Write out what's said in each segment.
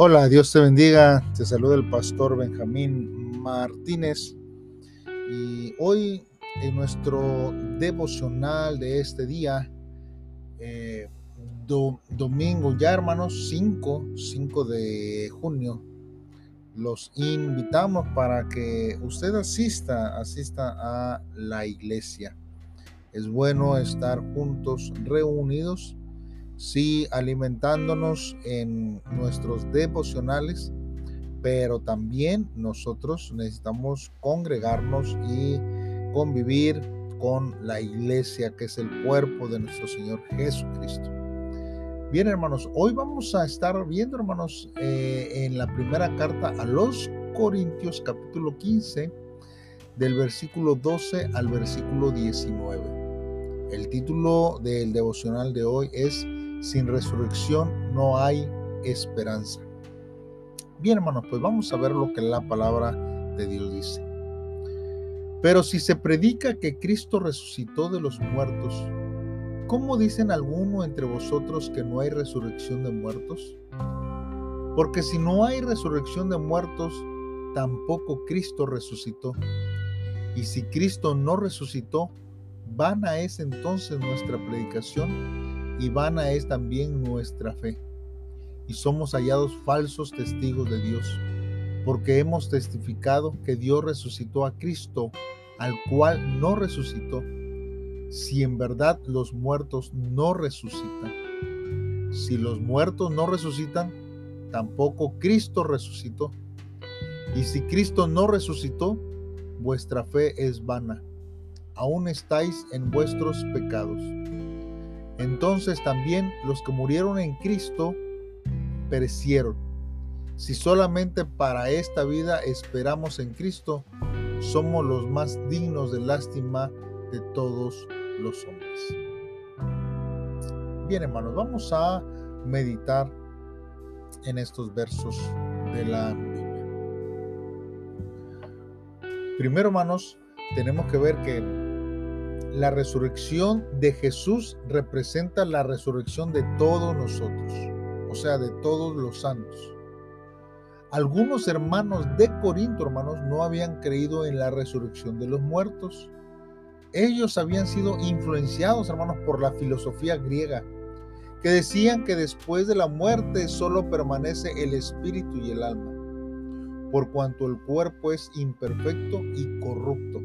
Hola, Dios te bendiga. Te saluda el pastor Benjamín Martínez. Y hoy en nuestro devocional de este día, eh, domingo ya hermanos, 5, 5 de junio, los invitamos para que usted asista, asista a la iglesia. Es bueno estar juntos, reunidos sí alimentándonos en nuestros devocionales, pero también nosotros necesitamos congregarnos y convivir con la iglesia que es el cuerpo de nuestro Señor Jesucristo. Bien hermanos, hoy vamos a estar viendo hermanos eh, en la primera carta a los Corintios capítulo 15 del versículo 12 al versículo 19. El título del devocional de hoy es sin resurrección no hay esperanza. Bien, hermanos, pues vamos a ver lo que la palabra de Dios dice. Pero si se predica que Cristo resucitó de los muertos, ¿cómo dicen alguno entre vosotros que no hay resurrección de muertos? Porque si no hay resurrección de muertos, tampoco Cristo resucitó. Y si Cristo no resucitó, vana es entonces nuestra predicación y vana es también nuestra fe. Y somos hallados falsos testigos de Dios, porque hemos testificado que Dios resucitó a Cristo, al cual no resucitó, si en verdad los muertos no resucitan. Si los muertos no resucitan, tampoco Cristo resucitó. Y si Cristo no resucitó, vuestra fe es vana. Aún estáis en vuestros pecados entonces también los que murieron en Cristo perecieron. Si solamente para esta vida esperamos en Cristo, somos los más dignos de lástima de todos los hombres. Bien, hermanos, vamos a meditar en estos versos de la Biblia. Primero, hermanos, tenemos que ver que la resurrección de Jesús representa la resurrección de todos nosotros, o sea, de todos los santos. Algunos hermanos de Corinto, hermanos, no habían creído en la resurrección de los muertos. Ellos habían sido influenciados, hermanos, por la filosofía griega, que decían que después de la muerte solo permanece el espíritu y el alma, por cuanto el cuerpo es imperfecto y corrupto.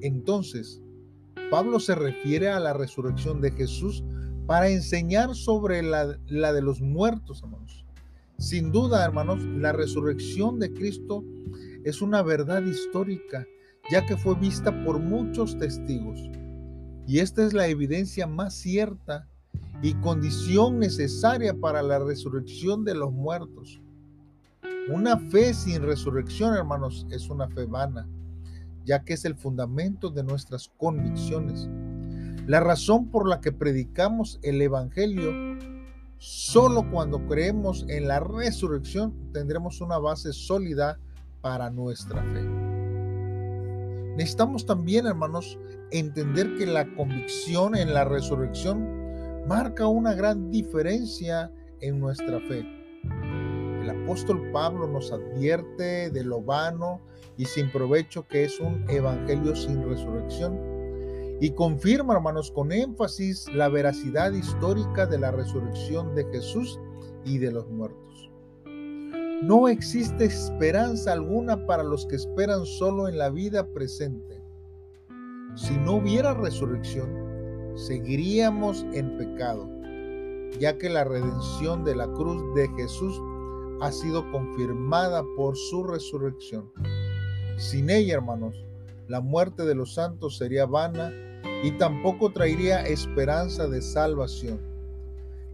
Entonces, Pablo se refiere a la resurrección de Jesús para enseñar sobre la, de los muertos, hermanos. Sin duda, hermanos, la resurrección de Cristo es una verdad histórica, ya que fue vista por muchos testigos. Y esta es la evidencia más cierta y condición necesaria para la resurrección de los muertos. Una fe sin resurrección, hermanos, es una fe vana ya que es el fundamento de nuestras convicciones. La razón por la que predicamos el Evangelio, solo cuando creemos en la resurrección tendremos una base sólida para nuestra fe. Necesitamos también, hermanos, entender que la convicción en la resurrección marca una gran diferencia en nuestra fe. El apóstol Pablo nos advierte de lo vano y sin provecho que es un evangelio sin resurrección. Y confirma, hermanos, con énfasis la veracidad histórica de la resurrección de Jesús y de los muertos. No existe esperanza alguna para los que esperan solo en la vida presente. Si no hubiera resurrección, seguiríamos en pecado, ya que la redención de la cruz de Jesús ha sido confirmada por su resurrección. Sin ella, hermanos, la muerte de los santos sería vana y tampoco traería esperanza de salvación.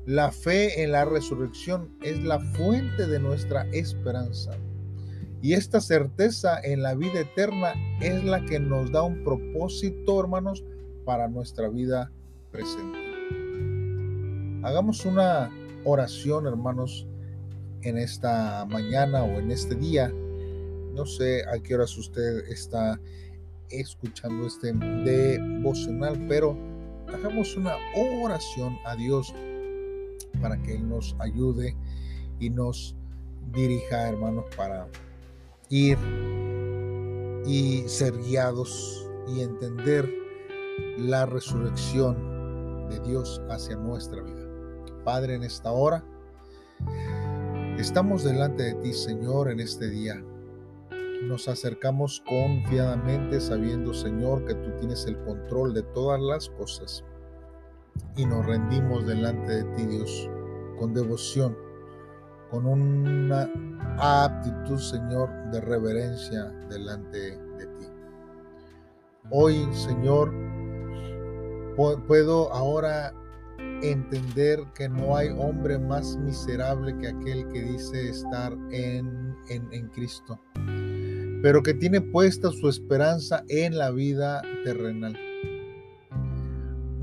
La fe en la resurrección es la fuente de nuestra esperanza. Y esta certeza en la vida eterna es la que nos da un propósito, hermanos, para nuestra vida presente. Hagamos una oración, hermanos, en esta mañana o en este día no sé a qué horas usted está escuchando este devocional, pero hagamos una oración a Dios para que Él nos ayude y nos dirija, hermanos, para ir y ser guiados y entender la resurrección de Dios hacia nuestra vida. Padre, en esta hora, estamos delante de ti, Señor, en este día. Nos acercamos confiadamente sabiendo, Señor, que tú tienes el control de todas las cosas. Y nos rendimos delante de ti, Dios, con devoción, con una aptitud, Señor, de reverencia delante de ti. Hoy, Señor, puedo ahora entender que no hay hombre más miserable que aquel que dice estar en, en, Cristo, pero que tiene puesta su esperanza en la vida terrenal.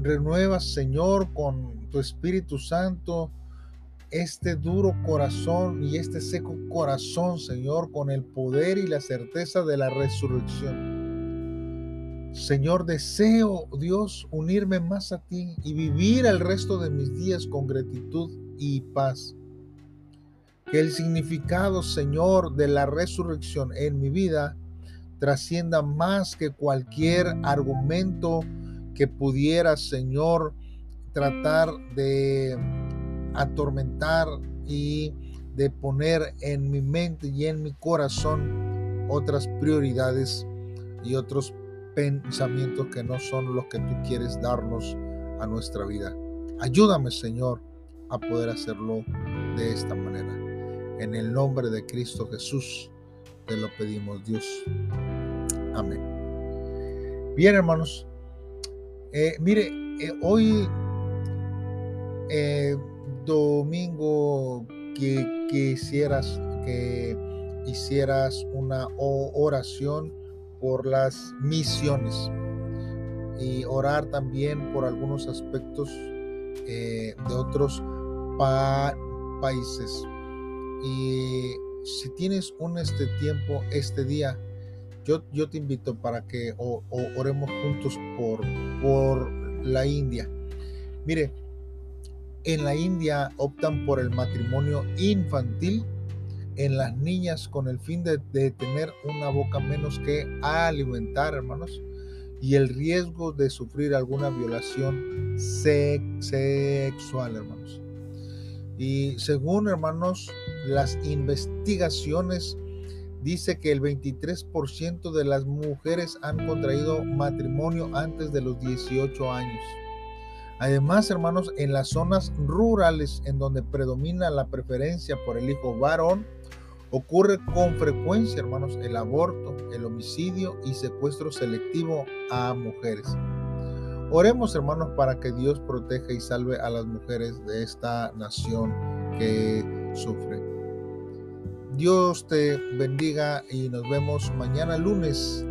Renueva, Señor, con tu Espíritu Santo este duro corazón y este seco corazón, Señor, con el poder y la certeza de la resurrección. Señor, deseo, Dios, unirme más a ti y vivir el resto de mis días con gratitud y paz. Que el significado, Señor, de la resurrección en mi vida trascienda más que cualquier argumento que pudiera, Señor, tratar de atormentar y de poner en mi mente y en mi corazón otras prioridades y otros pensamientos que no son los que tú quieres darnos a nuestra vida. Ayúdame, Señor, a poder hacerlo de esta manera. En el nombre de Cristo Jesús te lo pedimos, Dios. Amén. Bien, hermanos. Eh, mire, eh, hoy eh, domingo que quisieras que hicieras una oración por las misiones y orar también por algunos aspectos eh, de otros países. Y si tienes un este tiempo, este día, yo, yo te invito para que oremos juntos por, por la India. Mire, en la India optan por el matrimonio infantil en las niñas con el fin de, tener una boca menos que alimentar, hermanos, y el riesgo de sufrir alguna violación sexual, hermanos. Y según, hermanos, las investigaciones dice que el 23% de las mujeres han contraído matrimonio antes de los 18 años. Además, hermanos, en las zonas rurales en donde predomina la preferencia por el hijo varón, Ocurre con frecuencia, hermanos, el aborto, el homicidio y secuestro selectivo a mujeres. Oremos, hermanos, para que Dios proteja y salve a las mujeres de esta nación que sufre. Dios te bendiga y nos vemos mañana lunes,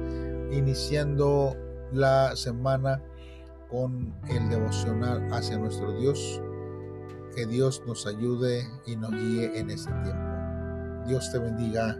iniciando la semana con el devocional hacia nuestro Dios. Que Dios nos ayude y nos guíe en este tiempo. Dios te bendiga.